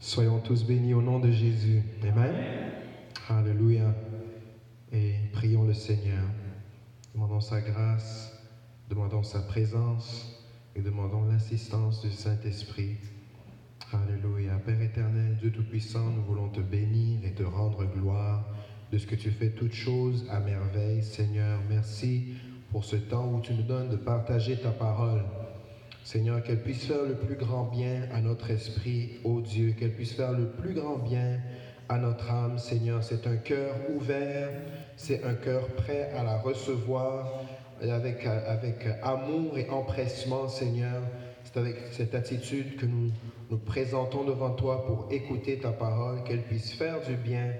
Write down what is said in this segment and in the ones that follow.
Soyons tous bénis au nom de Jésus. Amen. Alléluia. Et prions le Seigneur. Demandons sa grâce, demandons sa présence et demandons l'assistance du Saint-Esprit. Alléluia. Père éternel, Dieu Tout-Puissant, nous voulons te bénir et te rendre gloire de ce que tu fais toutes choses à merveille. Seigneur, merci pour ce temps où tu nous donnes de partager ta parole. Seigneur, qu'elle puisse faire le plus grand bien à notre esprit, ô Dieu, qu'elle puisse faire le plus grand bien à notre âme, Seigneur. C'est un cœur ouvert, c'est un cœur prêt à la recevoir avec, avec amour et empressement, Seigneur. C'est avec cette attitude que nous nous présentons devant toi pour écouter ta parole, qu'elle puisse faire du bien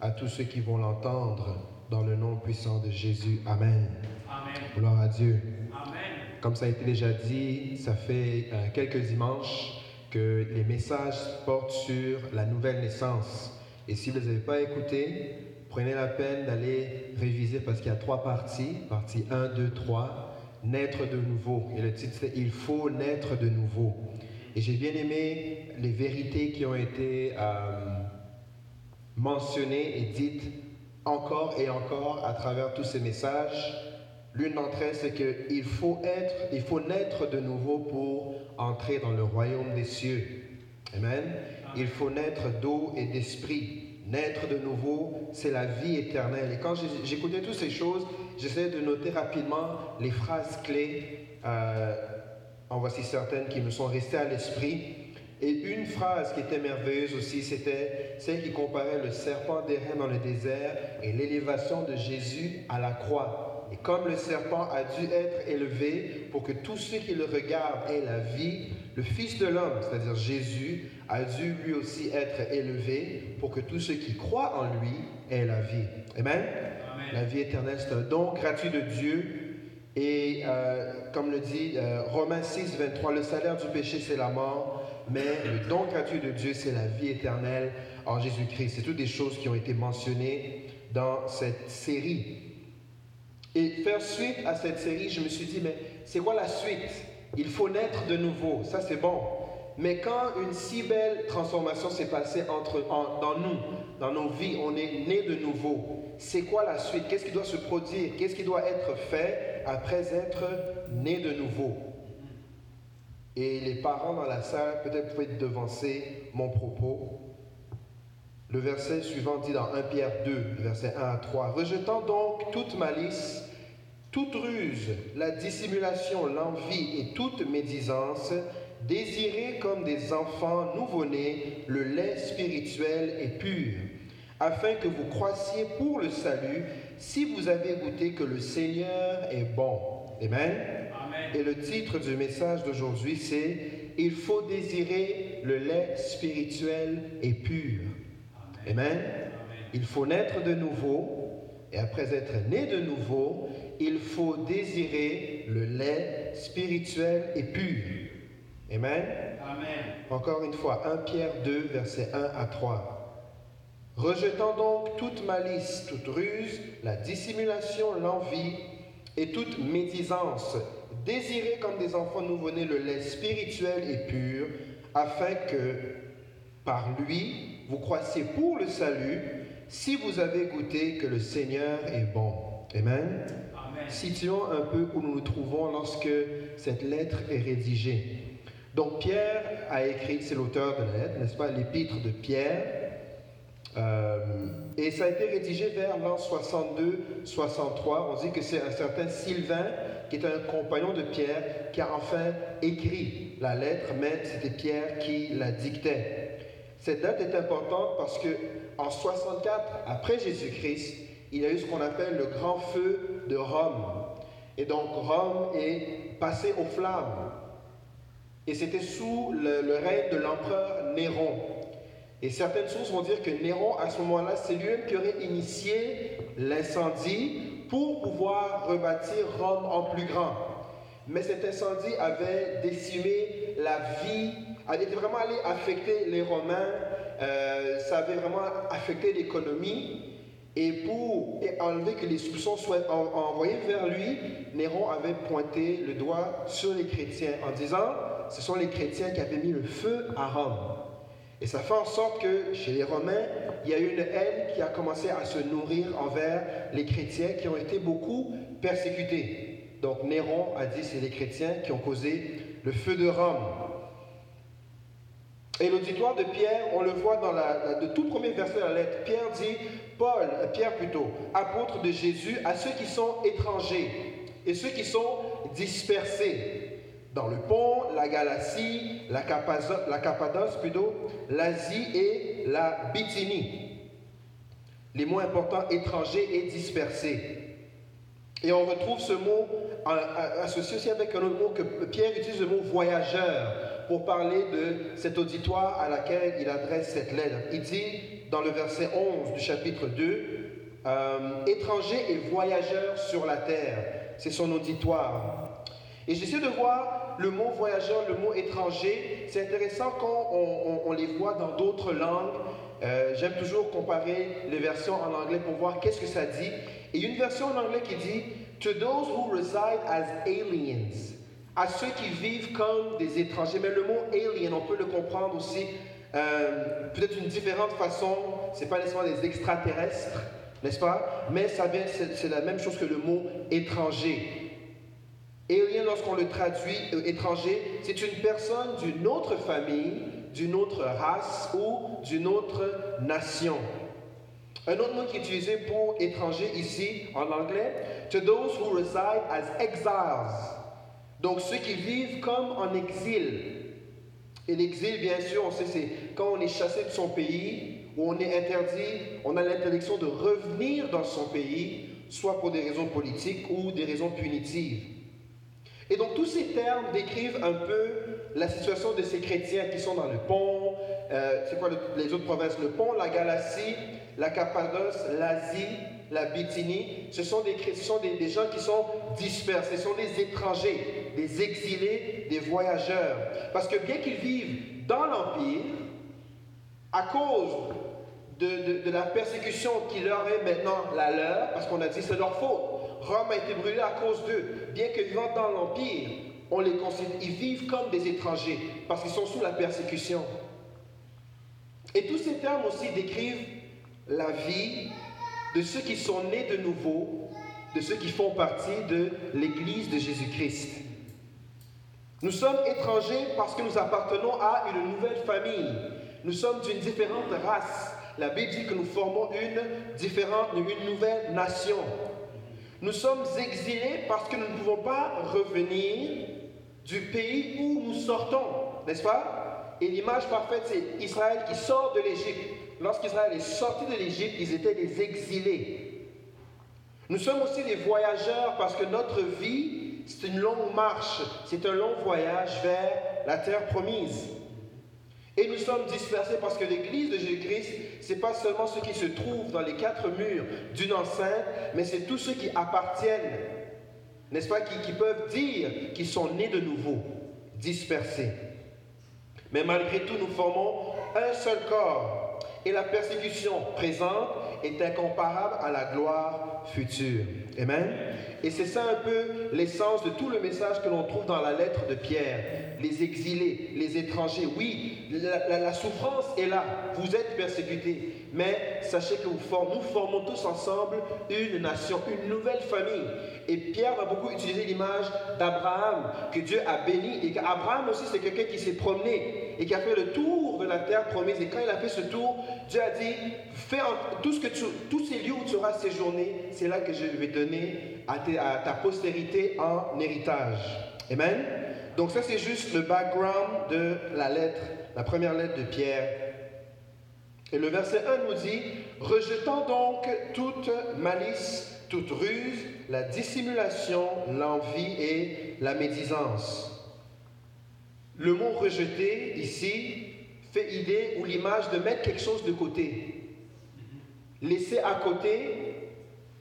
à tous ceux qui vont l'entendre, dans le nom puissant de Jésus. Amen. Amen. Gloire à Dieu. Amen. Comme ça a été déjà dit, ça fait euh, quelques dimanches que les messages portent sur la nouvelle naissance. Et si vous ne les avez pas écoutés, prenez la peine d'aller réviser parce qu'il y a trois parties. Partie 1, 2, 3. Naître de nouveau. Et le titre c'est Il faut naître de nouveau. Et j'ai bien aimé les vérités qui ont été euh, mentionnées et dites encore et encore à travers tous ces messages. L'une d'entre elles, c'est qu'il faut être, il faut naître de nouveau pour entrer dans le royaume des cieux. Amen. Il faut naître d'eau et d'esprit. Naître de nouveau, c'est la vie éternelle. Et quand j'écoutais toutes ces choses, j'essayais de noter rapidement les phrases clés. Euh, en voici certaines qui me sont restées à l'esprit. Et une phrase qui était merveilleuse aussi, c'était celle qui comparait le serpent d'airain dans le désert et l'élévation de Jésus à la croix. Et comme le serpent a dû être élevé pour que tous ceux qui le regardent aient la vie, le Fils de l'homme, c'est-à-dire Jésus, a dû lui aussi être élevé pour que tous ceux qui croient en lui aient la vie. Amen? La vie éternelle, c'est un don gratuit de Dieu. Et euh, comme le dit euh, Romains 6, 23, le salaire du péché, c'est la mort, mais le don gratuit de Dieu, c'est la vie éternelle en Jésus-Christ. C'est toutes des choses qui ont été mentionnées dans cette série. Et faire suite à cette série, je me suis dit, mais c'est quoi la suite? Il faut naître de nouveau, ça c'est bon. Mais quand une si belle transformation s'est passée entre, dans nous, dans nos vies, on est né de nouveau. C'est quoi la suite? Qu'est-ce qui doit se produire? Qu'est-ce qui doit être fait après être né de nouveau? Et les parents dans la salle, peut-être pouvez devancer mon propos. Le verset suivant dit dans 1 Pierre 2, verset 1 à 3, Rejetant donc toute malice, toute ruse, la dissimulation, l'envie et toute médisance, désirez comme des enfants nouveau-nés le lait spirituel et pur, afin que vous croissiez pour le salut, si vous avez goûté que le Seigneur est bon. Amen. Amen. Et le titre du message d'aujourd'hui, c'est Il faut désirer le lait spirituel et pur. Amen. Il faut naître de nouveau, et après être né de nouveau, il faut désirer le lait spirituel et pur. Amen. Amen. Encore une fois, 1 Pierre 2, versets 1 à 3. Rejetant donc toute malice, toute ruse, la dissimulation, l'envie et toute médisance, désirez comme des enfants nouveau-nés le lait spirituel et pur, afin que, par lui, vous croissiez pour le salut, si vous avez goûté que le Seigneur est bon. Amen. Amen. Situons un peu où nous nous trouvons lorsque cette lettre est rédigée. Donc Pierre a écrit, c'est l'auteur de la lettre, n'est-ce pas, l'épître de Pierre. Euh, et ça a été rédigé vers l'an 62-63. On dit que c'est un certain Sylvain, qui est un compagnon de Pierre, qui a enfin écrit la lettre, mais c'était Pierre qui la dictait. Cette date est importante parce que en 64 après Jésus-Christ, il y a eu ce qu'on appelle le grand feu de Rome. Et donc Rome est passé aux flammes. Et c'était sous le, règne de l'empereur Néron. Et certaines sources vont dire que Néron, à ce moment-là, c'est lui-même qui aurait initié l'incendie pour pouvoir rebâtir Rome en plus grand. Mais cet incendie avait décimé la vie, avait vraiment allé affecter les Romains, euh, ça avait vraiment affecté l'économie. Et pour enlever que les soupçons soient envoyés vers lui, Néron avait pointé le doigt sur les chrétiens en disant, ce sont les chrétiens qui avaient mis le feu à Rome. Et ça fait en sorte que chez les Romains, il y a eu une haine qui a commencé à se nourrir envers les chrétiens qui ont été beaucoup persécutés. Donc Néron a dit c'est les chrétiens qui ont causé le feu de Rome. Et l'auditoire de Pierre, on le voit dans la, le tout premier verset de la lettre. Pierre dit, Paul, euh, Pierre plutôt, apôtre de Jésus, à ceux qui sont étrangers et ceux qui sont dispersés dans le pont, la Galatie, la, Cappadoce, plutôt, l'Asie et la Bithynie. Les mots importants étrangers et dispersés. Et on retrouve ce mot associé aussi avec un autre mot que Pierre utilise le mot voyageur pour parler de cet auditoire à laquelle il adresse cette lettre. Il dit dans le verset 11 du chapitre 2, euh, étrangers et voyageurs sur la terre. C'est son auditoire. Et j'essaie de voir le mot voyageur, le mot étranger. C'est intéressant quand on, les voit dans d'autres langues. Euh, j'aime toujours comparer les versions en anglais pour voir qu'est-ce que ça dit. Et une version en anglais qui dit To those who reside as aliens, à ceux qui vivent comme des étrangers. Mais le mot alien, on peut le comprendre aussi euh, peut-être une différente façon. C'est pas nécessairement des extraterrestres, n'est-ce pas? Mais ça vient, c'est la même chose que le mot étranger. Alien, lorsqu'on le traduit euh, étranger, c'est une personne d'une autre famille, d'une autre race ou d'une autre nation. Un autre mot qui est utilisé pour étranger ici en anglais, to those who reside as exiles. Donc ceux qui vivent comme en exil. Et l'exil, bien sûr, on sait, c'est quand on est chassé de son pays, où on est interdit, on a l'interdiction de revenir dans son pays, soit pour des raisons politiques ou des raisons punitives. Et donc tous ces termes décrivent un peu la situation de ces chrétiens qui sont dans le pont, euh, c'est quoi les autres provinces? Le pont, la Galatie, la Cappadoce, l'Asie, la Bithynie. Ce sont, des, ce sont des, gens qui sont dispersés, ce sont des étrangers, des exilés, des voyageurs. Parce que bien qu'ils vivent dans l'Empire, à cause de, de, la persécution qui leur est maintenant la leur, parce qu'on a dit c'est leur faute, Rome a été brûlée à cause d'eux. Bien que vivant dans l'Empire, on les considère, ils vivent comme des étrangers parce qu'ils sont sous la persécution. Et tous ces termes aussi décrivent la vie de ceux qui sont nés de nouveau, de ceux qui font partie de l'Église de Jésus-Christ. Nous sommes étrangers parce que nous appartenons à une nouvelle famille. Nous sommes d'une différente race. La Bible dit que nous formons une différente, une nouvelle nation. Nous sommes exilés parce que nous ne pouvons pas revenir du pays où nous sortons, n'est-ce pas? Et l'image parfaite, c'est Israël qui sort de l'Égypte. Lorsqu'Israël est sorti de l'Égypte, ils étaient des exilés. Nous sommes aussi des voyageurs parce que notre vie, c'est une longue marche, c'est un long voyage vers la terre promise. Et nous sommes dispersés parce que l'Église de Jésus-Christ, ce n'est pas seulement ceux qui se trouvent dans les quatre murs d'une enceinte, mais c'est tous ceux qui appartiennent, n'est-ce pas, qui, qui peuvent dire qu'ils sont nés de nouveau, dispersés. Mais malgré tout, nous formons un seul corps. Et la persécution présente est incomparable à la gloire future. Amen. Et c'est ça un peu l'essence de tout le message que l'on trouve dans la lettre de Pierre. Les exilés, les étrangers. Oui, la, souffrance est là. Vous êtes persécutés. Mais sachez que nous formons tous ensemble une nation, une nouvelle famille. Et Pierre va beaucoup utiliser l'image d'Abraham, que Dieu a béni. Et qu'Abraham aussi, c'est quelqu'un qui s'est promené et qui a fait le tour de la terre promise. Et quand il a fait ce tour, Dieu a dit, fais tout ce que tous ces lieux où tu auras séjourné, c'est là que je vais donner à, à ta postérité en héritage. Amen. Donc ça, c'est juste le background de la lettre, la première lettre de Pierre. Et le verset 1 nous dit, rejetant donc toute malice, toute ruse, la dissimulation, l'envie et la médisance. Le mot rejeter ici fait idée ou l'image de mettre quelque chose de côté. Laisser à côté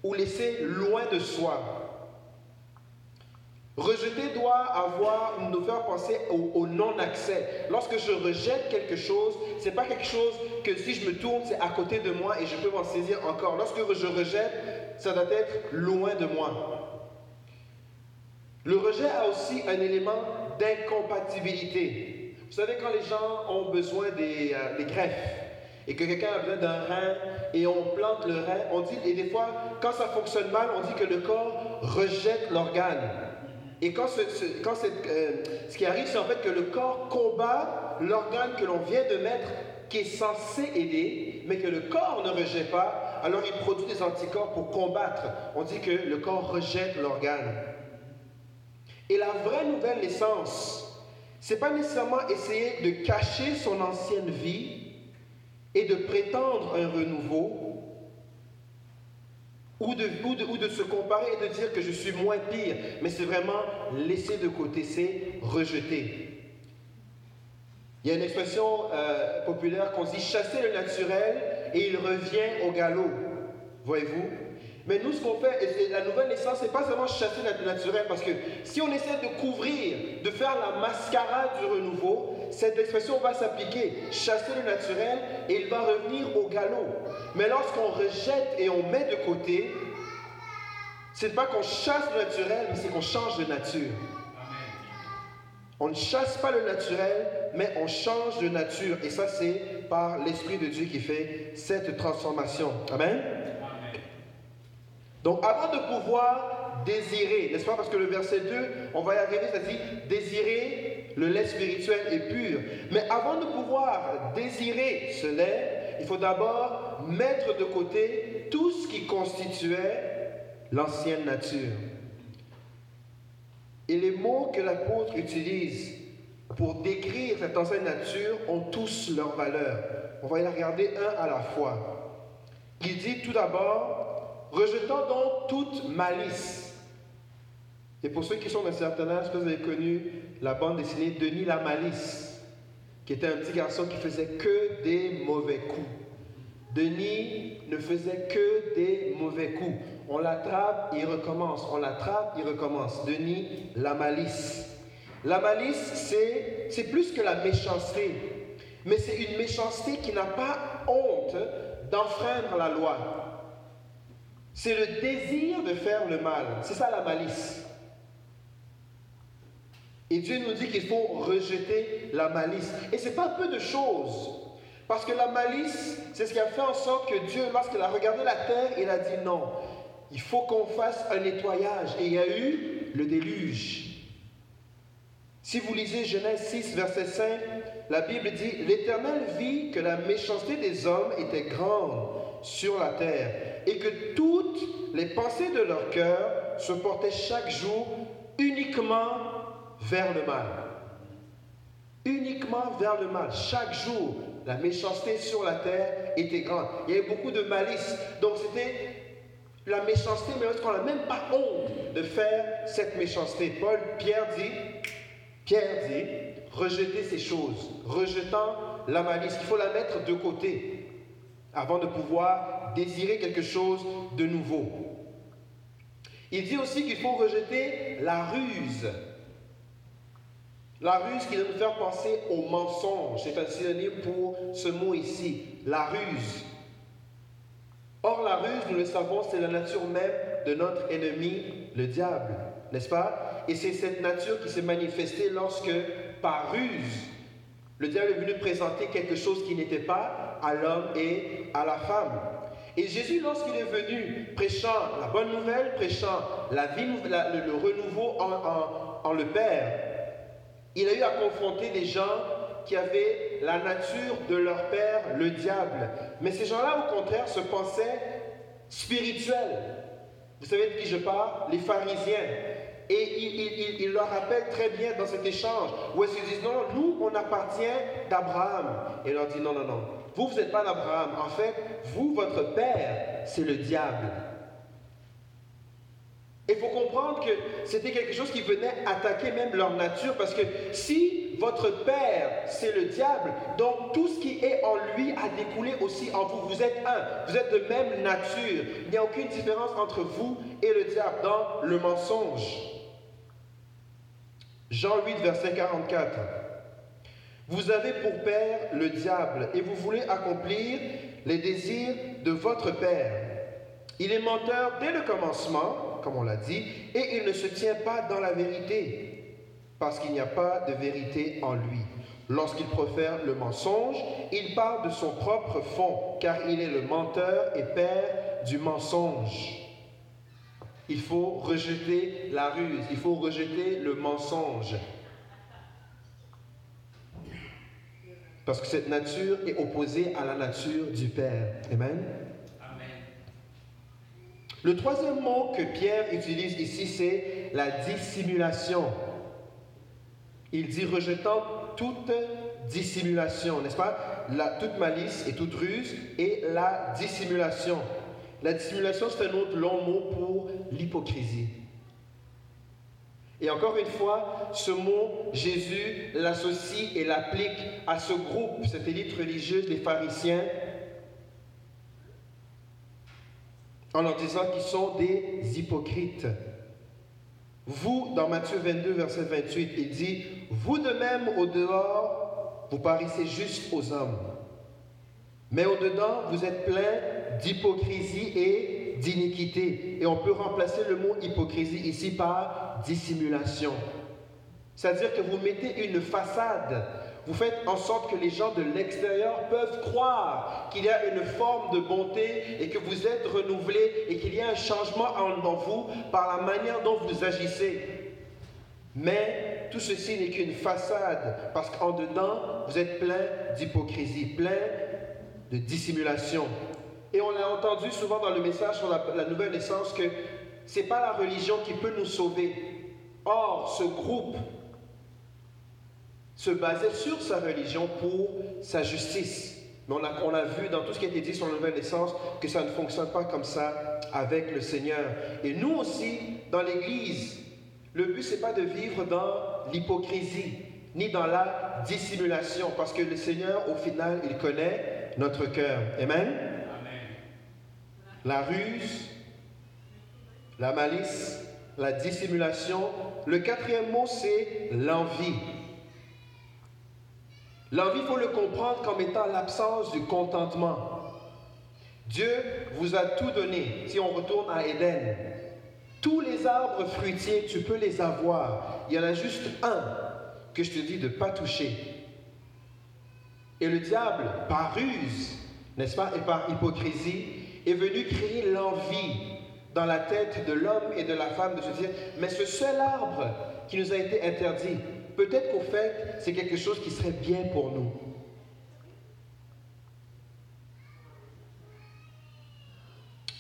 ou laisser loin de soi. Rejeter doit avoir, nous faire penser au, non-accès. Lorsque je rejette quelque chose, ce n'est pas quelque chose que si je me tourne, c'est à côté de moi et je peux m'en saisir encore. Lorsque je rejette, ça doit être loin de moi. Le rejet a aussi un élément d'incompatibilité. Vous savez, quand les gens ont besoin des, euh, greffes et que quelqu'un a besoin d'un rein et on plante le rein, on dit, et des fois, quand ça fonctionne mal, on dit que le corps rejette l'organe. Et quand, ce- quand cette, euh, ce qui arrive, c'est en fait que le corps combat l'organe que l'on vient de mettre, qui est censé aider, mais que le corps ne rejette pas, alors il produit des anticorps pour combattre. On dit que le corps rejette l'organe. Et la vraie nouvelle naissance, c'est pas nécessairement essayer de cacher son ancienne vie et de prétendre un renouveau, ou de, ou, de, ou de se comparer et de dire que je suis moins pire, mais c'est vraiment laisser de côté, c'est rejeter. Il y a une expression euh, populaire qu'on dit chasser le naturel et il revient au galop. Voyez-vous? Mais nous, ce qu'on fait, et la nouvelle naissance, c'est pas seulement chasser le naturel, parce que si on essaie de couvrir, de faire la mascarade du renouveau, cette expression va s'appliquer. Chasser le naturel et il va revenir au galop. Mais lorsqu'on rejette et on met de côté, c'est pas qu'on chasse le naturel, mais c'est qu'on change de nature. On ne chasse pas le naturel, mais on change de nature. Et ça, c'est par l'Esprit de Dieu qui fait cette transformation. Amen? Donc, avant de pouvoir désirer, n'est-ce pas? Parce que le verset 2, on va y arriver, ça dit désirer le lait spirituel et pur. Mais avant de pouvoir désirer ce lait, il faut d'abord mettre de côté tout ce qui constituait l'ancienne nature. Et les mots que l'apôtre utilise pour décrire cette ancienne nature ont tous leur valeur. On va y regarder un à la fois. Il dit tout d'abord, rejetant donc toute malice. Et pour ceux qui sont d'un certain âge, vous avez connu la bande dessinée Denis la Malice, qui était un petit garçon qui faisait que des mauvais coups. Denis ne faisait que des mauvais coups. On l'attrape, il recommence. On l'attrape, il recommence. Denis, la malice. La malice, c'est, c'est plus que la méchanceté. Mais c'est une méchanceté qui n'a pas honte d'enfreindre la loi. C'est le désir de faire le mal. C'est ça la malice. Et Dieu nous dit qu'il faut rejeter la malice. Et ce n'est pas peu de choses. Parce que la malice, c'est ce qui a fait en sorte que Dieu, lorsqu'il a regardé la terre, il a dit non, il faut qu'on fasse un nettoyage. Et il y a eu le déluge. Si vous lisez Genèse 6, verset 5, la Bible dit, l'Éternel vit que la méchanceté des hommes était grande sur la terre et que toutes les pensées de leur cœur se portaient chaque jour uniquement vers le mal. Uniquement vers le mal. Chaque jour, la méchanceté sur la terre était grande. Il y avait beaucoup de malice. Donc c'était la méchanceté, mais on n'a même pas honte de faire cette méchanceté. Paul, Pierre dit, Pierre dit, rejeter ces choses, rejetant la malice. Il faut la mettre de côté avant de pouvoir désirer quelque chose de nouveau. Il dit aussi qu'il faut rejeter la ruse. La ruse qui doit nous faire penser au mensonge. C'est un synonyme pour ce mot ici, la ruse. Or, la ruse, nous le savons, c'est la nature même de notre ennemi, le diable, n'est-ce pas? Et c'est cette nature qui s'est manifestée lorsque, par ruse, le diable est venu présenter quelque chose qui n'était pas à l'homme et à la femme. Et Jésus, lorsqu'il est venu prêchant la bonne nouvelle, prêchant la vie, le, renouveau en, en, en le Père, il a eu à confronter des gens qui avaient la nature de leur père, le diable. Mais ces gens-là, au contraire, se pensaient spirituels. Vous savez de qui je parle? Les pharisiens. Et il, leur rappelle très bien dans cet échange, où ils se disent, non, nous, on appartient d'Abraham. Et il leur dit, non, non, non, vous, vous n'êtes pas d'Abraham. En fait, vous, votre père, c'est le diable. Il faut comprendre que c'était quelque chose qui venait attaquer même leur nature, parce que si votre père, c'est le diable, donc tout ce qui est en lui a découlé aussi en vous. Vous êtes un, vous êtes de même nature. Il n'y a aucune différence entre vous et le diable dans le mensonge. Jean 8, verset 44. Vous avez pour père le diable et vous voulez accomplir les désirs de votre père. Il est menteur dès le commencement, comme on l'a dit, et il ne se tient pas dans la vérité, parce qu'il n'y a pas de vérité en lui. Lorsqu'il profère le mensonge, il parle de son propre fond, car il est le menteur et père du mensonge. Il faut rejeter la ruse, il faut rejeter le mensonge. Parce que cette nature est opposée à la nature du Père. Amen. Le troisième mot que Pierre utilise ici, c'est la dissimulation. Il dit rejetant toute dissimulation, n'est-ce pas? La, Toute malice et toute ruse et la dissimulation. La dissimulation, c'est un autre long mot pour l'hypocrisie. Et encore une fois, ce mot, Jésus l'associe et l'applique à ce groupe, cette élite religieuse, les pharisiens, en leur disant qu'ils sont des hypocrites. Vous, dans Matthieu 22, verset 28, il dit, vous de même au dehors, vous paraissez juste aux hommes, mais au dedans, vous êtes plein d'hypocrisie et d'iniquité. Et on peut remplacer le mot hypocrisie ici par dissimulation. C'est-à-dire que vous mettez une façade vous faites en sorte que les gens de l'extérieur peuvent croire qu'il y a une forme de bonté et que vous êtes renouvelé et qu'il y a un changement en vous par la manière dont vous agissez. Mais tout ceci n'est qu'une façade parce qu'en dedans, vous êtes plein d'hypocrisie, plein de dissimulation. Et on a entendu souvent dans le message sur la, la nouvelle naissance que ce n'est pas la religion qui peut nous sauver. Or, ce groupe se basait sur sa religion pour sa justice. Mais on a, on a, vu dans tout ce qui a été dit sur la nouvelle naissance que ça ne fonctionne pas comme ça avec le Seigneur. Et nous aussi, dans l'Église, le but, ce n'est pas de vivre dans l'hypocrisie, ni dans la dissimulation, parce que le Seigneur, au final, il connaît notre cœur. Amen? La ruse, la malice, la dissimulation. Le quatrième mot, c'est l'envie. L'envie, il faut le comprendre comme étant l'absence du contentement. Dieu vous a tout donné. Si on retourne à Éden, tous les arbres fruitiers, tu peux les avoir. Il y en a juste un que je te dis de ne pas toucher. Et le diable, par ruse, n'est-ce pas, et par hypocrisie, est venu créer l'envie dans la tête de l'homme et de la femme de se dire, mais ce seul arbre qui nous a été interdit, peut-être qu'au fait, c'est quelque chose qui serait bien pour nous.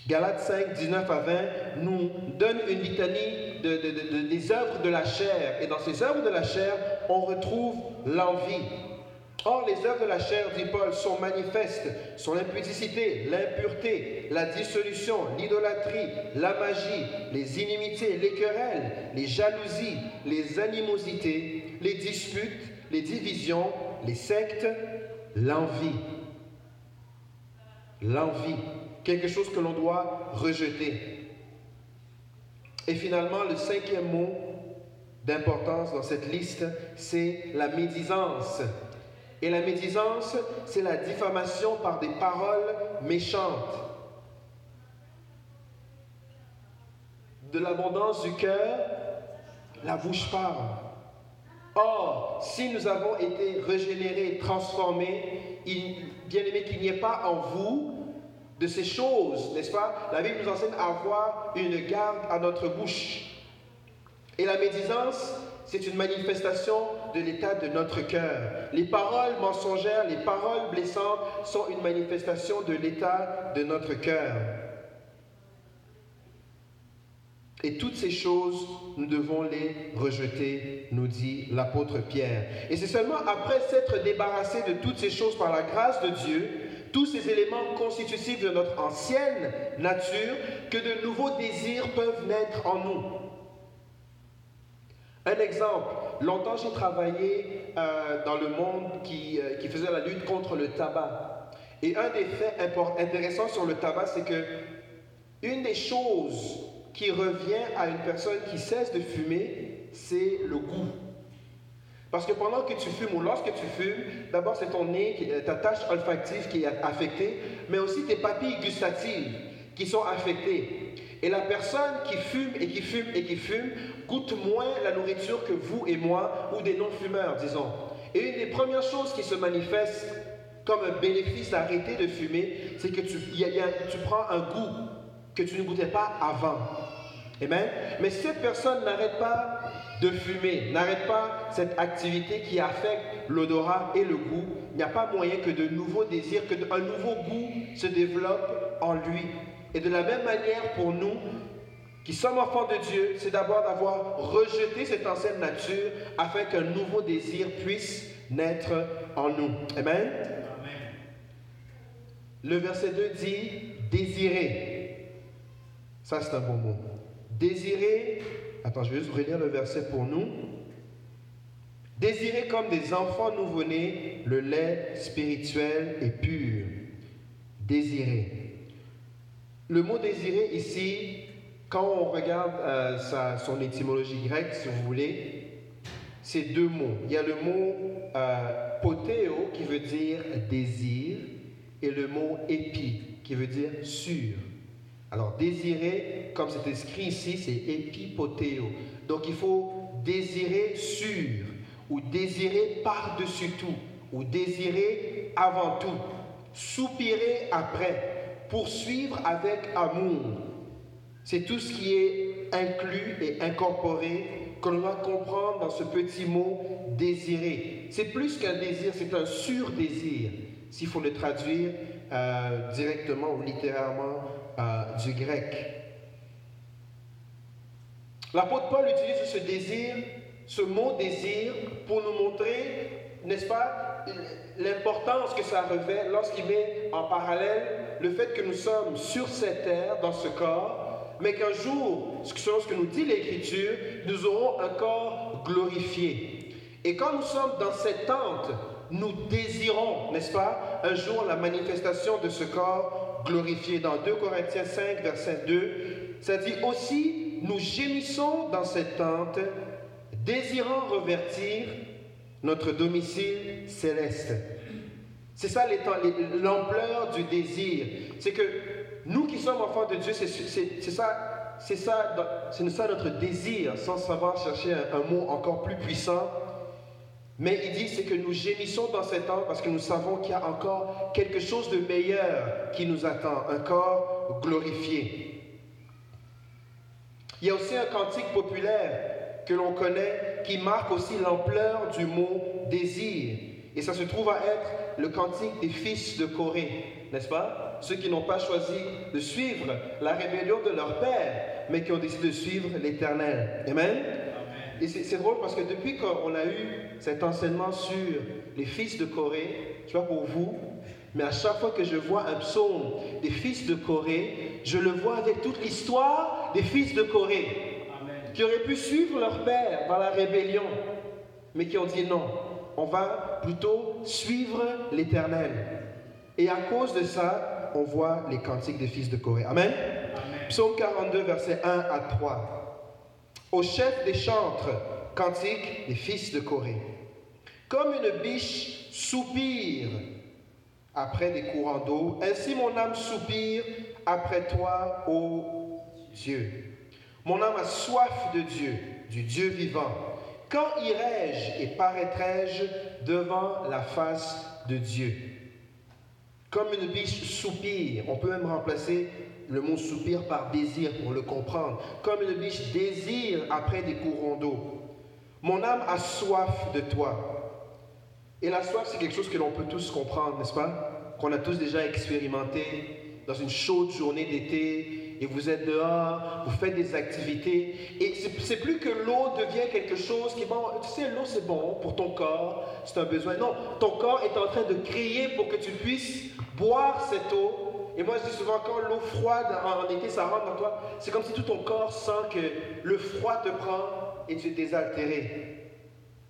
Galates 5, 19 à 20 nous donne une litanie des œuvres de la chair. Et dans ces œuvres de la chair, on retrouve l'envie. Or, les œuvres de la chair, dit Paul, sont manifestes, sont l'impudicité, l'impureté, la dissolution, l'idolâtrie, la magie, les inimités, les querelles, les jalousies, les animosités, les disputes, les divisions, les sectes, l'envie. L'envie, quelque chose que l'on doit rejeter. Et finalement, le cinquième mot d'importance dans cette liste, c'est la médisance. Et la médisance, c'est la diffamation par des paroles méchantes. De l'abondance du cœur, la bouche parle. Or, si nous avons été régénérés, transformés, bien aimé qu'il n'y ait pas en vous de ces choses, n'est-ce pas? La Bible nous enseigne à avoir une garde à notre bouche. Et la médisance, c'est une manifestation de l'état de notre cœur. Les paroles mensongères, les paroles blessantes sont une manifestation de l'état de notre cœur. Et toutes ces choses, nous devons les rejeter, nous dit l'apôtre Pierre. Et c'est seulement après s'être débarrassé de toutes ces choses par la grâce de Dieu, tous ces éléments constitutifs de notre ancienne nature, que de nouveaux désirs peuvent naître en nous. Un exemple, longtemps j'ai travaillé euh, dans le monde qui, euh, qui, faisait la lutte contre le tabac. Et un des faits intéressants sur le tabac, c'est que une des choses qui revient à une personne qui cesse de fumer, c'est le goût. Parce que pendant que tu fumes ou lorsque tu fumes, d'abord c'est ton nez, ta tâche olfactive qui est affectée, mais aussi tes papilles gustatives qui sont affectées. Et la personne qui fume et qui fume et qui fume goûte moins la nourriture que vous et moi ou des non-fumeurs, disons. Et une des premières choses qui se manifeste comme un bénéfice d'arrêter de fumer, c'est que tu, tu prends un goût que tu ne goûtais pas avant. Amen. Mais cette personne n'arrête pas de fumer, n'arrête pas cette activité qui affecte l'odorat et le goût, il n'y a pas moyen que de nouveaux désirs, que un nouveau goût se développe en lui. Et de la même manière pour nous, qui sommes enfants de Dieu, c'est d'abord d'avoir rejeté cette ancienne nature afin qu'un nouveau désir puisse naître en nous. Amen? Le verset 2 dit désirer. Ça, c'est un bon mot. Désirer, attends, je vais juste relire le verset pour nous. Désirer comme des enfants nouveau-nés le lait spirituel et pur. Désirer. Le mot désirer ici, quand on regarde euh, sa, son étymologie grecque, si vous voulez, c'est deux mots. Il y a le mot euh, potéo qui veut dire désir et le mot épi qui veut dire sûr. Alors désirer, comme c'est écrit ici, c'est épipotéo. Donc il faut désirer sûr ou désirer par-dessus tout ou désirer avant tout, soupirer après, poursuivre avec amour. C'est tout ce qui est inclus et incorporé qu'on va comprendre dans ce petit mot désirer. C'est plus qu'un désir, c'est un sur-désir, s'il faut le traduire euh, directement ou littéralement euh, du grec. L'apôtre Paul utilise ce désir, ce mot désir, pour nous montrer, n'est-ce pas, l'importance que ça revêt lorsqu'il met en parallèle le fait que nous sommes sur cette terre, dans ce corps, mais qu'un jour, selon ce que nous dit l'Écriture, nous aurons un corps glorifié. Et quand nous sommes dans cette tente, nous désirons, n'est-ce pas, un jour la manifestation de ce corps glorifié. Dans 2 Corinthiens 5, verset 2, ça dit aussi, nous gémissons dans cette tente, désirant revertir notre domicile céleste. C'est ça l'ampleur du désir. C'est que nous qui sommes enfants de Dieu, c'est ça, ça, ça notre désir, sans savoir chercher un mot encore plus puissant mais il dit, c'est que nous gémissons dans cet temps parce que nous savons qu'il y a encore quelque chose de meilleur qui nous attend, un corps glorifié. Il y a aussi un cantique populaire que l'on connaît qui marque aussi l'ampleur du mot désir. Et ça se trouve à être le cantique des fils de Corée, n'est-ce pas? Ceux qui n'ont pas choisi de suivre la rébellion de leur père, mais qui ont décidé de suivre l'Éternel. Amen? Et c'est drôle parce que depuis qu'on a eu cet enseignement sur les fils de Corée, je sais pas pour vous, mais à chaque fois que je vois un psaume des fils de Corée, je le vois avec toute l'histoire des fils de Corée, qui auraient pu suivre leur père dans la rébellion, mais qui ont dit non, on va plutôt suivre l'Éternel. Et à cause de ça, on voit les cantiques des fils de Corée. Amen. Amen. Psaume 42, versets 1 à 3 au chef des chantres, cantique des fils de Corée. Comme une biche soupire après des courants d'eau, ainsi mon âme soupire après toi, ô Dieu. Mon âme a soif de Dieu, du Dieu vivant. Quand irai-je et paraîtrai-je devant la face de Dieu? Comme une biche soupire, on peut même remplacer le mot soupir par désir pour le comprendre. Comme une biche désire après des courants d'eau. Mon âme a soif de toi. Et la soif, c'est quelque chose que l'on peut tous comprendre, n'est-ce pas? Qu'on a tous déjà expérimenté dans une chaude journée d'été, et vous êtes dehors, vous faites des activités, et c'est plus que l'eau devient quelque chose qui, bon, tu sais, l'eau c'est bon pour ton corps, c'est un besoin. Non, ton corps est en train de crier pour que tu puisses boire cette eau et moi, je dis souvent, quand l'eau froide en, été, ça rentre dans toi, c'est comme si tout ton corps sent que le froid te prend et tu es désaltéré.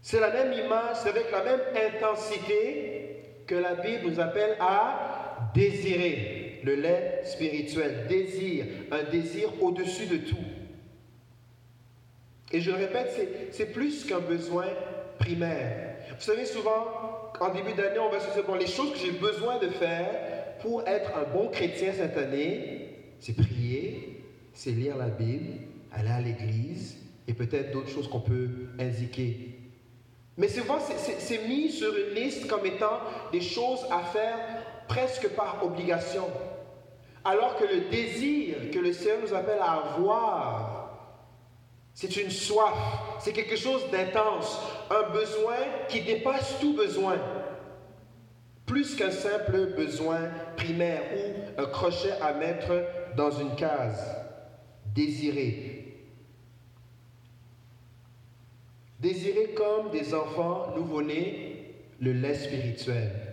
C'est la même image, c'est avec la même intensité que la Bible nous appelle à désirer le lait spirituel. Désir, un désir au-dessus de tout. Et je le répète, c'est plus qu'un besoin primaire. Vous savez, souvent, en début d'année, on va se dire, bon, les choses que j'ai besoin de faire, pour être un bon chrétien cette année, c'est prier, c'est lire la Bible, aller à l'église et peut-être d'autres choses qu'on peut indiquer. Mais souvent, c'est mis sur une liste comme étant des choses à faire presque par obligation. Alors que le désir que le Seigneur nous appelle à avoir, c'est une soif, c'est quelque chose d'intense, un besoin qui dépasse tout besoin, plus qu'un simple besoin primaire ou un crochet à mettre dans une case. Désirer. Désirer comme des enfants nouveau-nés le lait spirituel.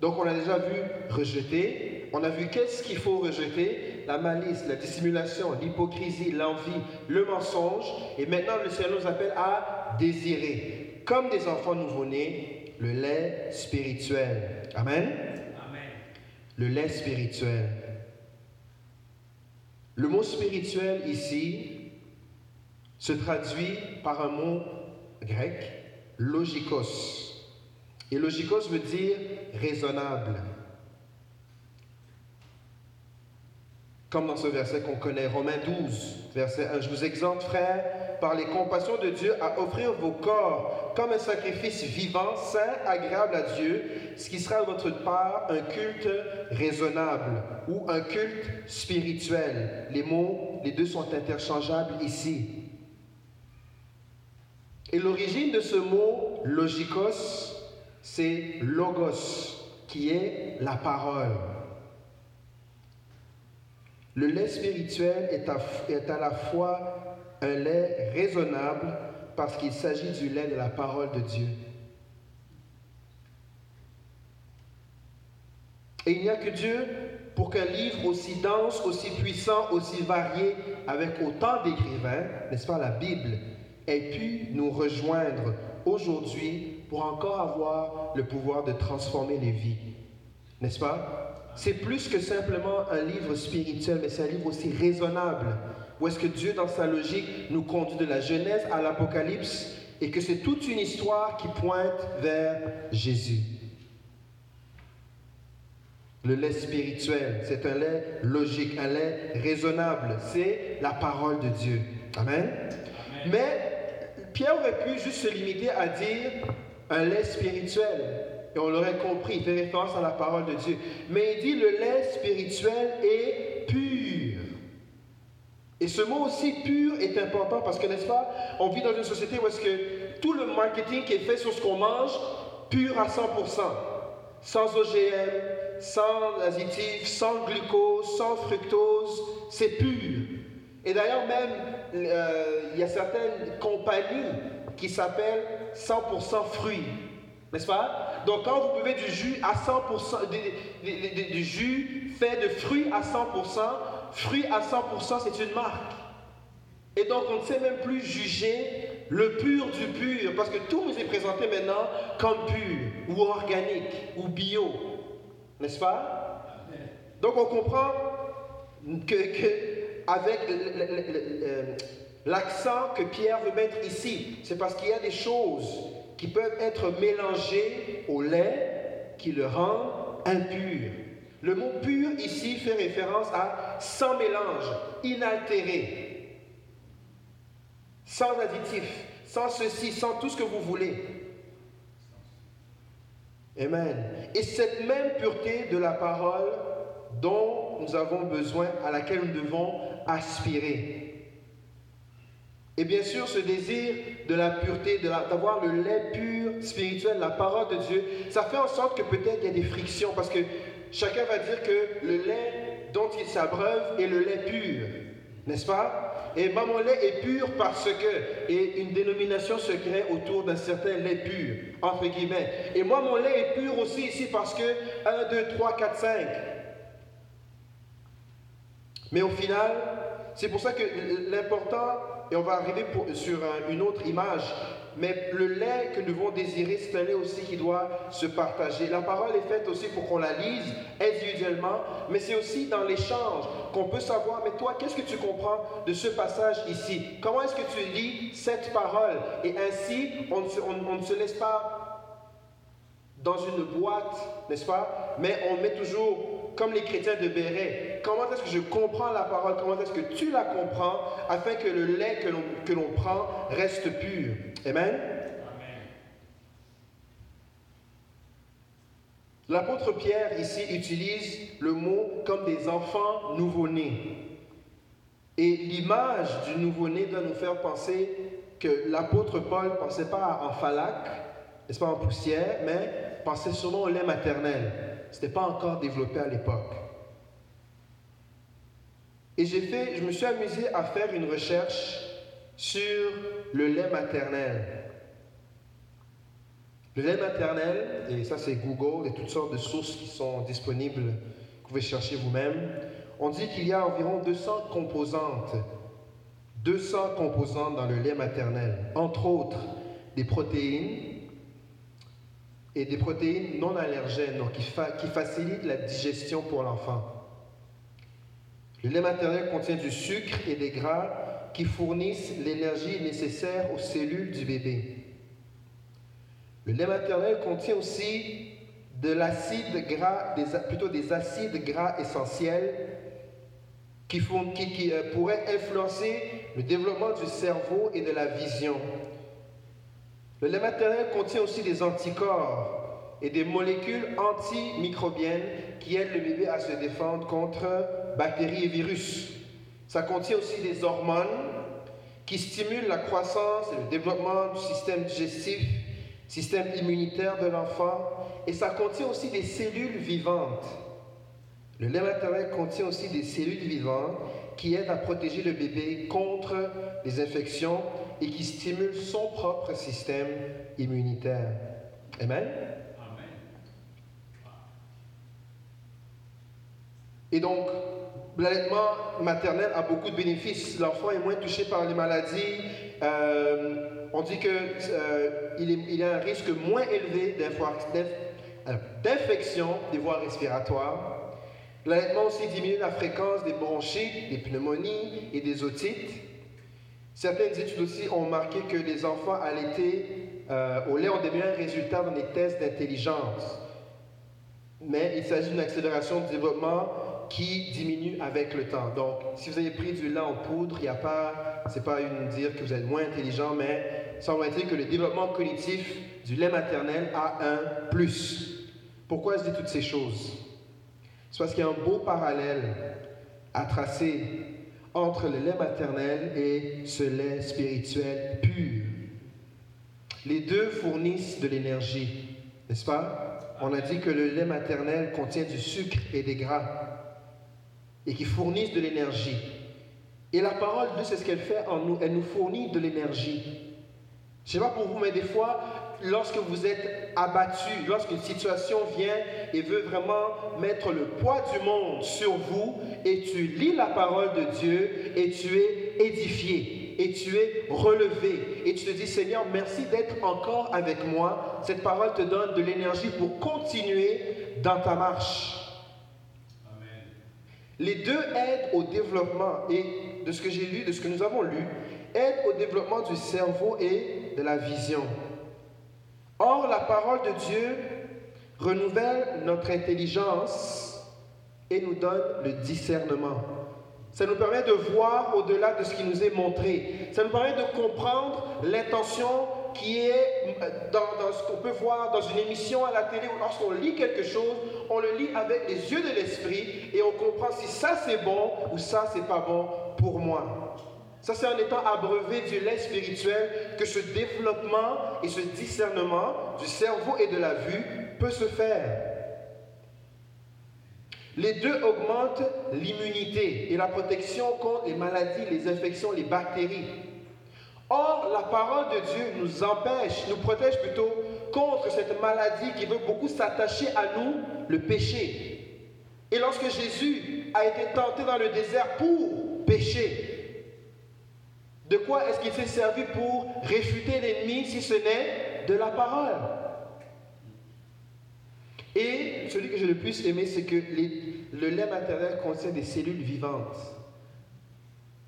Donc on a déjà vu rejeter, on a vu qu'est-ce qu'il faut rejeter, la malice, la dissimulation, l'hypocrisie, l'envie, le mensonge, et maintenant le Seigneur nous appelle à désirer, comme des enfants nouveau-nés, le lait spirituel. Amen? Amen. Le lait spirituel. Le mot spirituel ici se traduit par un mot grec, logikos. Et logikos veut dire raisonnable. Comme dans ce verset qu'on connaît, Romains 12, verset 1. Je vous exhorte, frères, par les compassions de Dieu, à offrir vos corps comme un sacrifice vivant, saint, agréable à Dieu, ce qui sera à votre part un culte raisonnable ou un culte spirituel. Les mots, les deux sont interchangeables ici. Et l'origine de ce mot, logikos, c'est logos, qui est la parole. Le lait spirituel est à, la fois un lait raisonnable parce qu'il s'agit du lait de la parole de Dieu. Et il n'y a que Dieu pour qu'un livre aussi dense, aussi puissant, aussi varié, avec autant d'écrivains, n'est-ce pas, la Bible, ait pu nous rejoindre aujourd'hui pour encore avoir le pouvoir de transformer les vies. N'est-ce pas? C'est plus que simplement un livre spirituel, mais c'est un livre aussi raisonnable. Où est-ce que Dieu, dans sa logique, nous conduit de la Genèse à l'Apocalypse et que c'est toute une histoire qui pointe vers Jésus. Le lait spirituel, c'est un lait logique, un lait raisonnable. C'est la parole de Dieu. Amen? Mais Pierre aurait pu juste se limiter à dire un lait spirituel. Et on l'aurait compris, il fait référence à la parole de Dieu. Mais il dit le lait spirituel est pur. Et ce mot aussi pur est important parce que, n'est-ce pas, on vit dans une société où est-ce que tout le marketing qui est fait sur ce qu'on mange, pur à 100%, sans OGM, sans additifs, sans glucose, sans fructose, c'est pur. Et d'ailleurs même, euh, il y a certaines compagnies qui s'appellent 100% fruits. N'est-ce pas? Donc quand vous buvez du jus à 100%, du, jus fait de fruits à 100%, fruits à 100%, c'est une marque. Et donc on ne sait même plus juger le pur du pur, parce que tout nous est présenté maintenant comme pur, ou organique, ou bio. N'est-ce pas? Donc on comprend que, que avec l'accent que Pierre veut mettre ici. C'est parce qu'il y a des choses qui peuvent être mélangées au lait qui le rend impur. Le mot pur ici fait référence à sans mélange, inaltéré, sans additif, sans ceci, sans tout ce que vous voulez. Amen. Et cette même pureté de la parole dont nous avons besoin, à laquelle nous devons aspirer. Et bien sûr, ce désir de la pureté, d'avoir le lait pur spirituel, la parole de Dieu, ça fait en sorte que peut-être il y a des frictions, parce que chacun va dire que le lait dont il s'abreuve est le lait pur, n'est-ce pas? Et mon lait est pur parce que, et une dénomination se crée autour d'un certain lait pur, entre guillemets. Et moi, mon lait est pur aussi ici parce que 1, 2, 3, 4, 5. Mais au final, c'est pour ça que l'important, et on va arriver sur une autre image, mais le lait que nous devons désirer, c'est un lait aussi qui doit se partager. La parole est faite aussi pour qu'on la lise individuellement, mais c'est aussi dans l'échange qu'on peut savoir, mais toi, qu'est-ce que tu comprends de ce passage ici? Comment est-ce que tu lis cette parole? Et ainsi, on ne se laisse pas dans une boîte, n'est-ce pas? Mais on met toujours comme les chrétiens de Béret. Comment est-ce que je comprends la parole? Comment est-ce que tu la comprends afin que le lait que l'on prend reste pur? Amen? L'apôtre Pierre ici utilise le mot comme des enfants nouveau-nés. Et l'image du nouveau-né doit nous faire penser que l'apôtre Paul ne pensait pas en falac, n'est-ce pas en poussière, mais pensait sûrement au lait maternel. Ce n'était pas encore développé à l'époque. Et j'ai fait, je me suis amusé à faire une recherche sur le lait maternel. Le lait maternel, et ça c'est Google et toutes sortes de sources qui sont disponibles, vous pouvez chercher vous-même, on dit qu'il y a environ 200 composantes, 200 composantes dans le lait maternel, entre autres des protéines et des protéines non allergènes, donc qui, facilitent la digestion pour l'enfant. Le lait maternel contient du sucre et des gras qui fournissent l'énergie nécessaire aux cellules du bébé. Le lait maternel contient aussi de l'acide gras, plutôt des acides gras essentiels qui, euh, pourraient influencer le développement du cerveau et de la vision. Le lait maternel contient aussi des anticorps et des molécules antimicrobiennes qui aident le bébé à se défendre contre bactéries et virus. Ça contient aussi des hormones qui stimulent la croissance et le développement du système digestif, système immunitaire de l'enfant, et ça contient aussi des cellules vivantes. Le lait maternel contient aussi des cellules vivantes qui aident à protéger le bébé contre les infections et qui stimulent son propre système immunitaire. Amen? Et donc, l'allaitement maternel a beaucoup de bénéfices. L'enfant est moins touché par les maladies. Euh, on dit qu'il euh, a un risque moins élevé euh, d'infection des voies respiratoires. L'allaitement aussi diminue la fréquence des bronchites, des pneumonies et des otites. Certaines études aussi ont marqué que les enfants allaités au lait ont des meilleurs résultats dans les tests d'intelligence. Mais il s'agit d'une accélération du développement qui diminue avec le temps. Donc, si vous avez pris du lait en poudre, il n'y a pas, c'est pas une dire que vous êtes moins intelligent, mais semble-t-il que le développement cognitif du lait maternel a un plus. Pourquoi je dis toutes ces choses? C'est parce qu'il y a un beau parallèle à tracer entre le lait maternel et ce lait spirituel pur. Les deux fournissent de l'énergie, n'est-ce pas? On a dit que le lait maternel contient du sucre et des gras et qui fournissent de l'énergie. Et la parole de Dieu, c'est ce qu'elle fait en nous. Elle nous fournit de l'énergie. Je ne sais pas pour vous, mais des fois, lorsque vous êtes abattu, lorsqu'une situation vient et veut vraiment mettre le poids du monde sur vous, et tu lis la parole de Dieu, et tu es édifié, et tu es relevé, et tu te dis, Seigneur, merci d'être encore avec moi. Cette parole te donne de l'énergie pour continuer dans ta marche. Les deux aident au développement, et de ce que j'ai lu, de ce que nous avons lu, aident au développement du cerveau et de la vision. Or, la parole de Dieu renouvelle notre intelligence et nous donne le discernement. Ça nous permet de voir au-delà de ce qui nous est montré. Ça nous permet de comprendre l'intention qui est euh, dans, ce qu'on peut voir dans une émission à la télé ou lorsqu'on lit quelque chose, on le lit avec les yeux de l'esprit et on comprend si ça c'est bon ou ça c'est pas bon pour moi. Ça c'est en étant abreuvé du lait spirituel que ce développement et ce discernement du cerveau et de la vue peut se faire. Les deux augmentent l'immunité et la protection contre les maladies, les infections, les bactéries. Or, la parole de Dieu nous empêche, nous protège plutôt contre cette maladie qui veut beaucoup s'attacher à nous, le péché. Et lorsque Jésus a été tenté dans le désert pour pécher, de quoi est-ce qu'il s'est servi pour réfuter l'ennemi si ce n'est de la parole? Et celui que j'ai le plus aimé, c'est que le lait maternel contient des cellules vivantes.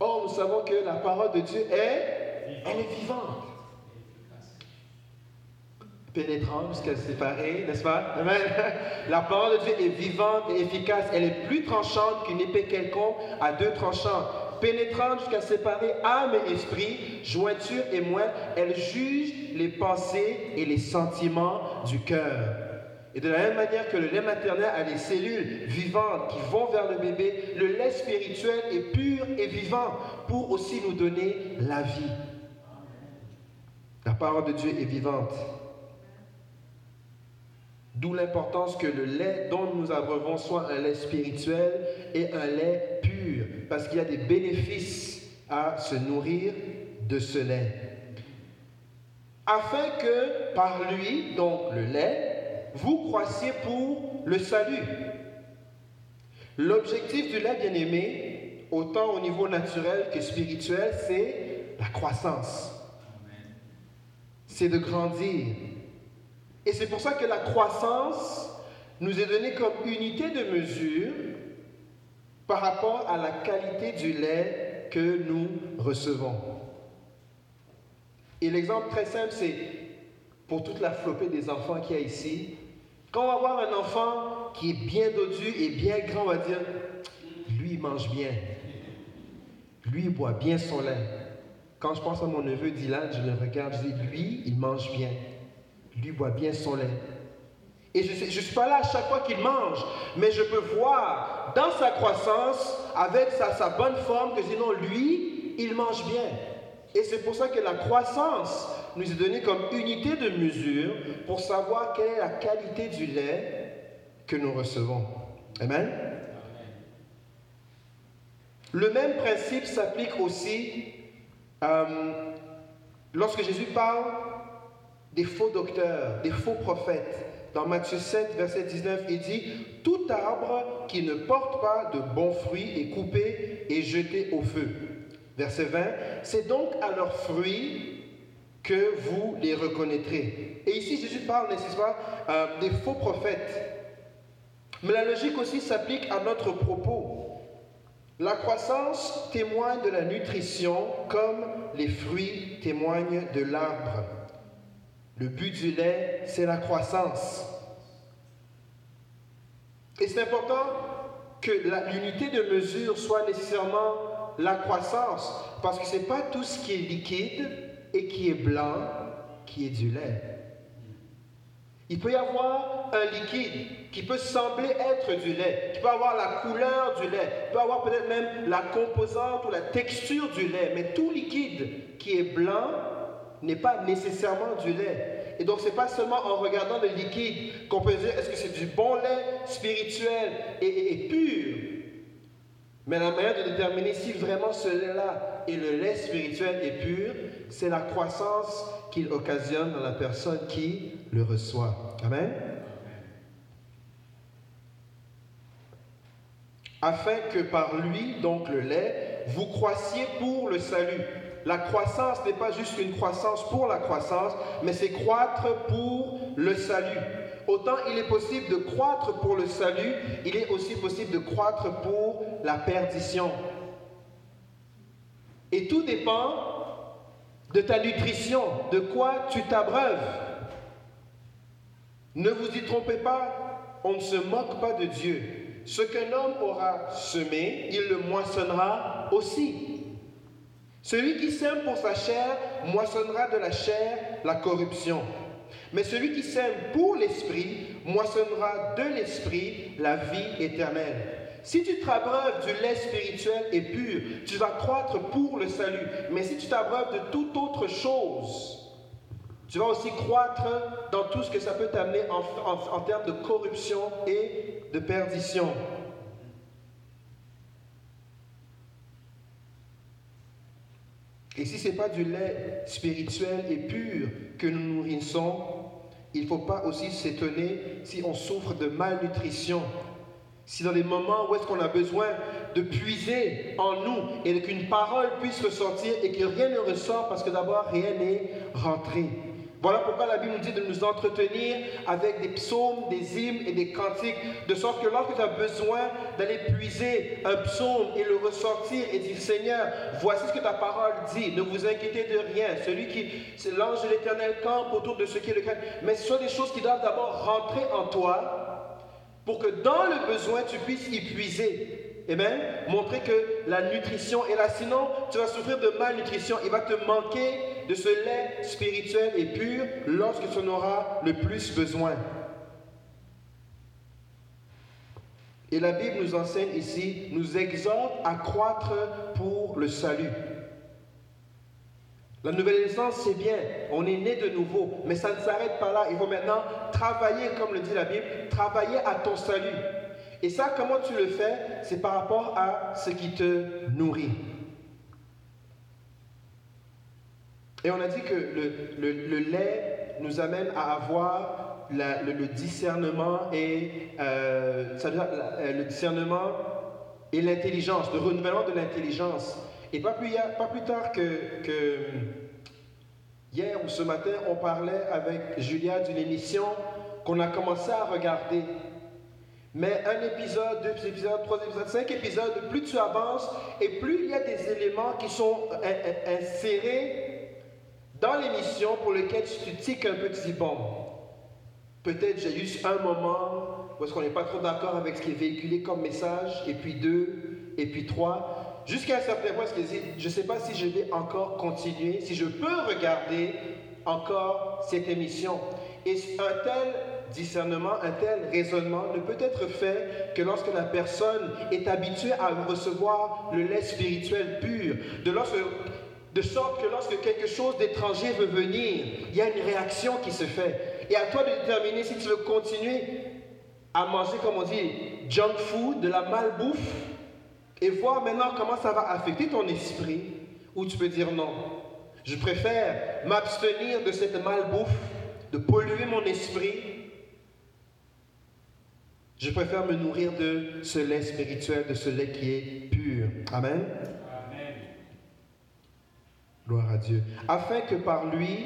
Or, nous savons que la parole de Dieu est elle est vivante. Pénétrante jusqu'à séparer, n'est-ce pas? La parole de Dieu est vivante et efficace. Elle est plus tranchante qu'une épée quelconque à deux tranchants. Pénétrante jusqu'à séparer âme et esprit, jointure et moelle. Elle juge les pensées et les sentiments du cœur. Et de la même manière que le lait maternel a des cellules vivantes qui vont vers le bébé, le lait spirituel est pur et vivant pour aussi nous donner la vie. La parole de Dieu est vivante. D'où l'importance que le lait dont nous abreuvons soit un lait spirituel et un lait pur, parce qu'il y a des bénéfices à se nourrir de ce lait. Afin que par lui, donc le lait, vous croissiez pour le salut. L'objectif du lait, bien aimé, autant au niveau naturel que spirituel, c'est la croissance. C'est de grandir. Et c'est pour ça que la croissance nous est donnée comme unité de mesure par rapport à la qualité du lait que nous recevons. Et l'exemple très simple, c'est pour toute la flopée des enfants qu'il y a ici. Quand on va voir un enfant qui est bien dodu et bien grand, on va dire, lui, il mange bien. Lui, il boit bien son lait. Quand je pense à mon neveu Dylan, je le regarde, je dis, lui, il mange bien. Lui, boit bien son lait. Et je ne suis pas là à chaque fois qu'il mange, mais je peux voir dans sa croissance, avec sa, bonne forme, que sinon, lui, il mange bien. Et c'est pour ça que la croissance nous est donnée comme unité de mesure pour savoir quelle est la qualité du lait que nous recevons. Amen? Le même principe s'applique aussi euh, lorsque Jésus parle des faux docteurs, des faux prophètes. Dans Matthieu 7, verset 19, il dit, Tout arbre qui ne porte pas de bons fruits est coupé et jeté au feu. Verset 20, c'est donc à leurs fruits que vous les reconnaîtrez. Et ici, Jésus parle, n'est-ce pas, euh, des faux prophètes. Mais la logique aussi s'applique à notre propos. La croissance témoigne de la nutrition comme les fruits témoignent de l'arbre. Le but du lait, c'est la croissance. Et c'est important que l'unité de mesure soit nécessairement la croissance, parce que ce n'est pas tout ce qui est liquide et qui est blanc qui est du lait. Il peut y avoir un liquide qui peut sembler être du lait, qui peut avoir la couleur du lait, qui peut avoir peut-être même la composante ou la texture du lait, mais tout liquide qui est blanc n'est pas nécessairement du lait. Et donc, ce n'est pas seulement en regardant le liquide qu'on peut dire est-ce que c'est du bon lait spirituel et, et pur? Mais la manière de déterminer si vraiment ce lait-là et le lait spirituel est pur, c'est la croissance qu'il occasionne dans la personne qui le reçoit. Amen? Afin que par lui, donc le lait, vous croissiez pour le salut. La croissance n'est pas juste une croissance pour la croissance, mais c'est croître pour le salut. Autant il est possible de croître pour le salut, il est aussi possible de croître pour la perdition. Et tout dépend de ta nutrition, de quoi tu t'abreuves. Ne vous y trompez pas, on ne se moque pas de Dieu. Ce qu'un homme aura semé, il le moissonnera aussi. Celui qui sème pour sa chair moissonnera de la chair la corruption. Mais celui qui sème pour l'esprit moissonnera de l'esprit la vie éternelle. Si tu t'abreuves du lait spirituel et pur, tu vas croître pour le salut. Mais si tu t'abreuves de toute autre chose, tu vas aussi croître dans tout ce que ça peut t'amener en, en termes de corruption et de perdition. Et si ce n'est pas du lait spirituel et pur que nous nourrissons, il ne faut pas aussi s'étonner si on souffre de malnutrition. Si dans les moments où est-ce qu'on a besoin de puiser en nous et qu'une parole puisse ressortir et que rien ne ressort parce que d'abord rien n'est rentré. Voilà pourquoi la Bible nous dit de nous entretenir avec des psaumes, des hymnes et des cantiques, de sorte que lorsque tu as besoin d'aller puiser un psaume et le ressortir et dire Seigneur, voici ce que ta parole dit, ne vous inquiétez de rien. Celui qui, c'est l'ange de l'éternel campe autour de ce qui est le cœur. Mais ce sont des choses qui doivent d'abord rentrer en toi pour que dans le besoin, tu puisses y puiser. Amen. Montrer que la nutrition est là. Sinon, tu vas souffrir de malnutrition. Il va te manquer de ce lait spirituel et pur lorsque tu en auras le plus besoin. Et la Bible nous enseigne ici, nous exhorte à croître pour le salut. La nouvelle naissance, c'est bien, on est né de nouveau, mais ça ne s'arrête pas là. Il faut maintenant travailler, comme le dit la Bible, travailler à ton salut. Et ça, comment tu le fais? C'est par rapport à ce qui te nourrit. Et on a dit que le, lait nous amène à avoir le, discernement et euh, euh, le discernement et l'intelligence, le renouvellement de l'intelligence. Et pas plus, pas plus tard que, que, hier ou ce matin, on parlait avec Julia d'une émission qu'on a commencé à regarder. Mais un épisode, deux épisodes, trois épisodes, cinq épisodes, plus tu avances et plus il y a des éléments qui sont insérés dans l'émission pour lesquels tu tiques un peu, tu dis, bon, peut-être j'ai eu un moment où est-ce qu'on n'est pas trop d'accord avec ce qui est véhiculé comme message, et puis deux, et puis trois. Jusqu'à un certain point, je ne sais pas si je vais encore continuer, si je peux regarder encore cette émission. Et un tel discernement, un tel raisonnement ne peut être fait que lorsque la personne est habituée à recevoir le lait spirituel pur, de, lorsque, de sorte que lorsque quelque chose d'étranger veut venir, il y a une réaction qui se fait. Et à toi de déterminer si tu veux continuer à manger, comme on dit, junk food, de la malbouffe, et voir maintenant comment ça va affecter ton esprit, ou tu peux dire non. Je préfère m'abstenir de cette malbouffe, de polluer mon esprit. Je préfère me nourrir de ce lait spirituel, de ce lait qui est pur. Amen. Gloire à Dieu. Afin que par lui,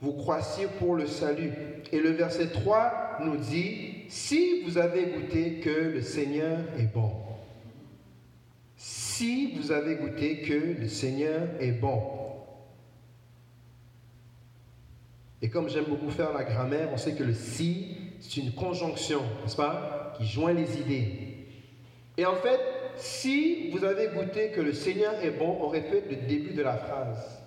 vous croissiez pour le salut. Et le verset 3 nous dit, si vous avez goûté que le Seigneur est bon si vous avez goûté que le Seigneur est bon. Et comme j'aime beaucoup faire la grammaire, on sait que le si, c'est une conjonction, n'est-ce pas, qui joint les idées. Et en fait, si vous avez goûté que le Seigneur est bon, on répète le début de la phrase.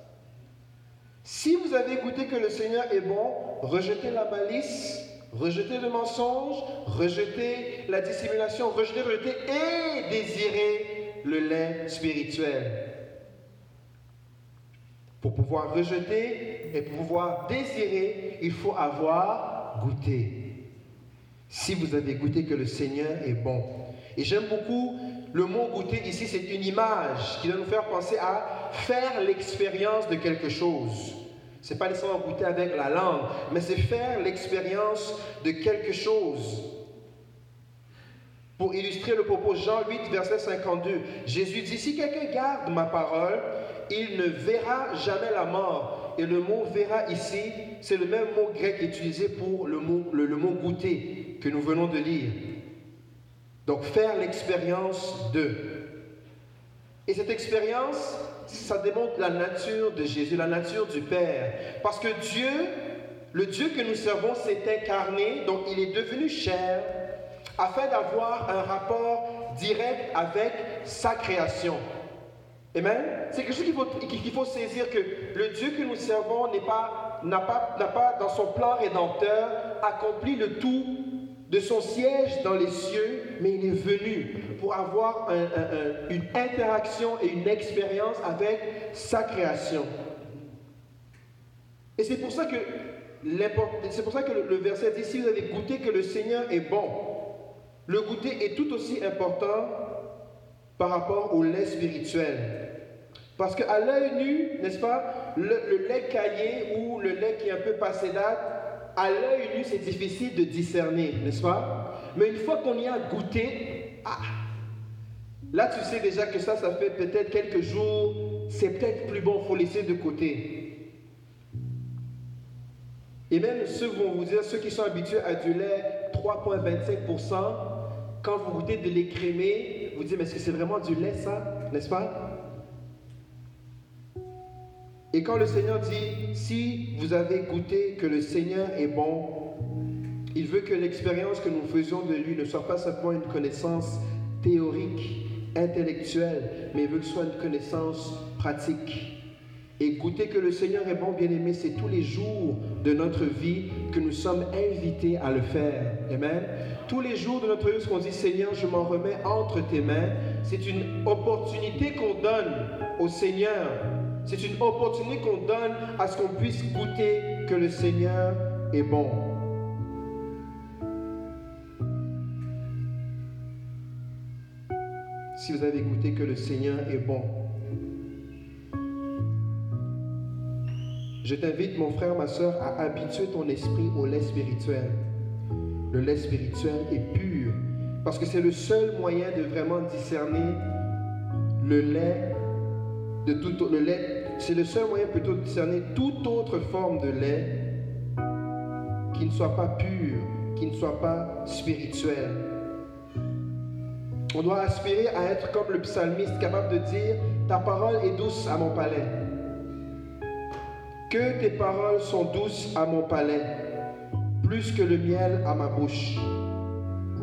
Si vous avez goûté que le Seigneur est bon, rejetez la malice, rejetez le mensonge, rejetez la dissimulation, rejetez, rejetez et désirez le lait spirituel. Pour pouvoir rejeter et pour pouvoir désirer, il faut avoir goûté. Si vous avez goûté que le Seigneur est bon. Et j'aime beaucoup le mot goûter ici, c'est une image qui doit nous faire penser à faire l'expérience de quelque chose. C'est pas nécessairement goûter avec la langue, mais c'est faire l'expérience de quelque chose. Pour illustrer le propos, Jean 8, verset 52, Jésus dit, si quelqu'un garde ma parole, il ne verra jamais la mort. Et le mot verra ici, c'est le même mot grec utilisé pour le mot, le, mot goûter que nous venons de lire. Donc faire l'expérience de. Et cette expérience, ça démontre la nature de Jésus, la nature du Père. Parce que Dieu, le Dieu que nous servons, s'est incarné, donc il est devenu chair afin d'avoir un rapport direct avec sa création. Amen? C'est quelque chose qu'il faut, faut saisir que le Dieu que nous servons n'a pas, n'a pas, n'a pas, dans son plan rédempteur, accompli le tout de son siège dans les cieux, mais il est venu pour avoir une interaction et une expérience avec sa création. Et c'est pour ça que pour ça que le verset dit si vous avez goûté que le Seigneur est bon, le goûter est tout aussi important par rapport au lait spirituel. Parce qu'à l'œil nu, n'est-ce pas, le, lait caillé ou le lait qui est un peu passé date, à l'œil nu, c'est difficile de discerner, n'est-ce pas? Mais une fois qu'on y a goûté, ah, là tu sais déjà que ça, ça fait peut-être quelques jours, c'est peut-être plus bon, il faut laisser de côté. Et même ceux vont vous dire, ceux qui sont habitués à du lait 3,25%, quand vous goûtez de l'écrémé, vous dites, mais est-ce que c'est vraiment du lait ça, n'est-ce pas? Et quand le Seigneur dit, si vous avez goûté que le Seigneur est bon, il veut que l'expérience que nous faisons de lui ne soit pas simplement une connaissance théorique, intellectuelle, mais il veut que ce soit une connaissance pratique. Et goûter que le Seigneur est bon, bien-aimé, c'est tous les jours de notre vie que nous sommes invités à le faire. Amen. tous les jours de notre vie, ce qu'on dit Seigneur, je m'en remets entre tes mains, c'est une opportunité qu'on donne au Seigneur. C'est une opportunité qu'on donne à ce qu'on puisse goûter que le Seigneur est bon. Si vous avez goûté que le Seigneur est bon, je t'invite, mon frère, ma soeur, à habituer ton esprit au lait spirituel le lait spirituel est pur. Parce que c'est le seul moyen de vraiment discerner le lait de tout le lait. C'est le seul moyen plutôt de discerner toute autre forme de lait qui ne soit pas pur, qui ne soit pas spirituel. On doit aspirer à être comme le psalmiste, capable de dire, ta parole est douce à mon palais. Que tes paroles sont douces à mon palais plus que le miel à ma bouche.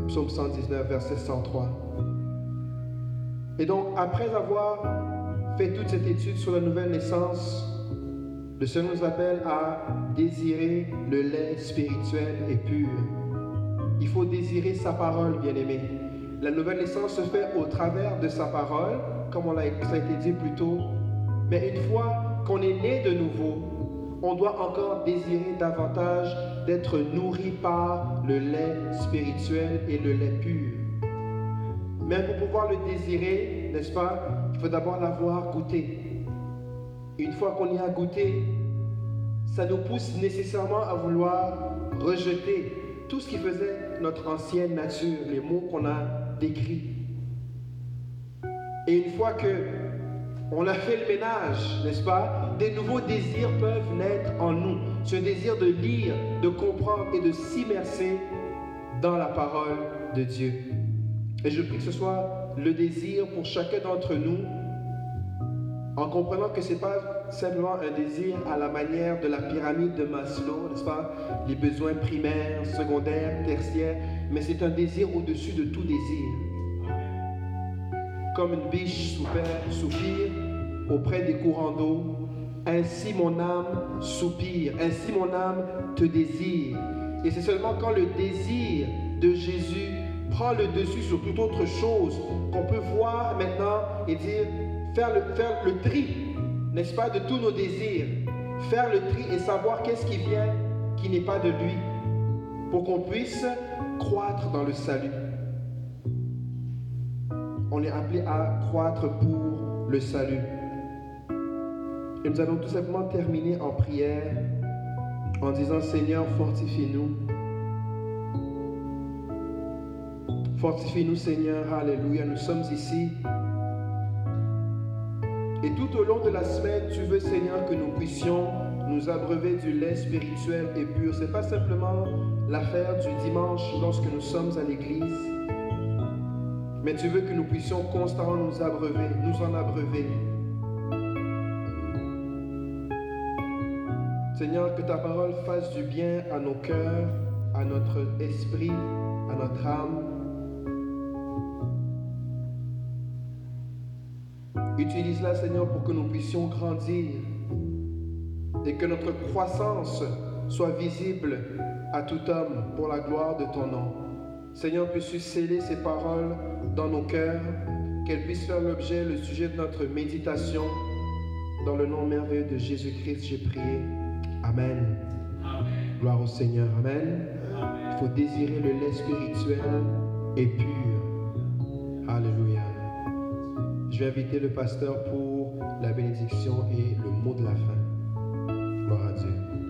Psaume 119, verset 103. Et donc, après avoir fait toute cette étude sur la nouvelle naissance, le Seigneur nous appelle à désirer le lait spirituel et pur. Il faut désirer sa parole, bien-aimé. La nouvelle naissance se fait au travers de sa parole, comme on l'a, ça a été dit plus tôt. Mais une fois qu'on est né de nouveau, on doit encore désirer davantage d'être nourri par le lait spirituel et le lait pur. Mais pour pouvoir le désirer, n'est-ce pas, faut d'abord l'avoir goûté. Une fois qu'on y a goûté, ça nous pousse nécessairement à vouloir rejeter tout ce qui faisait notre ancienne nature, les mots qu'on a décrits. Et une fois que on a fait le ménage, n'est-ce pas Des nouveaux désirs peuvent naître en nous. Ce désir de lire, de comprendre et de s'immerser dans la parole de Dieu. Et je prie que ce soit le désir pour chacun d'entre nous, en comprenant que ce n'est pas simplement un désir à la manière de la pyramide de Maslow, n'est-ce pas? Les besoins primaires, secondaires, tertiaires, mais c'est un désir au-dessus de tout désir comme une biche soupire auprès des courants d'eau. Ainsi mon âme soupire, ainsi mon âme te désire. Et c'est seulement quand le désir de Jésus prend le dessus sur toute autre chose qu'on peut voir maintenant et dire, faire le, faire le tri, n'est-ce pas, de tous nos désirs. Faire le tri et savoir qu'est-ce qui vient qui n'est pas de lui, pour qu'on puisse croître dans le salut on est appelé à croître pour le salut. Et nous allons tout simplement terminer en prière en disant Seigneur, fortifie-nous. Fortifie-nous Seigneur, Alléluia. Nous sommes ici. Et tout au long de la semaine, tu veux Seigneur que nous puissions nous abreuver du lait spirituel et pur. Ce n'est pas simplement l'affaire du dimanche lorsque nous sommes à l'église. Mais tu veux que nous puissions constamment nous abreuver, nous en abreuver. Seigneur, que ta parole fasse du bien à nos cœurs, à notre esprit, à notre âme. Utilise-la, Seigneur, pour que nous puissions grandir et que notre croissance soit visible à tout homme pour la gloire de ton nom. Seigneur, puisses-tu sceller ces paroles dans nos cœurs, qu'elles puissent faire l'objet, le sujet de notre méditation. Dans le nom merveilleux de Jésus-Christ, j'ai prié. Amen. Gloire au Seigneur. Amen. Il faut désirer le lait spirituel et pur. Vais inviter le pasteur pour la bénédiction et le mot de la fin. Gloire à Dieu.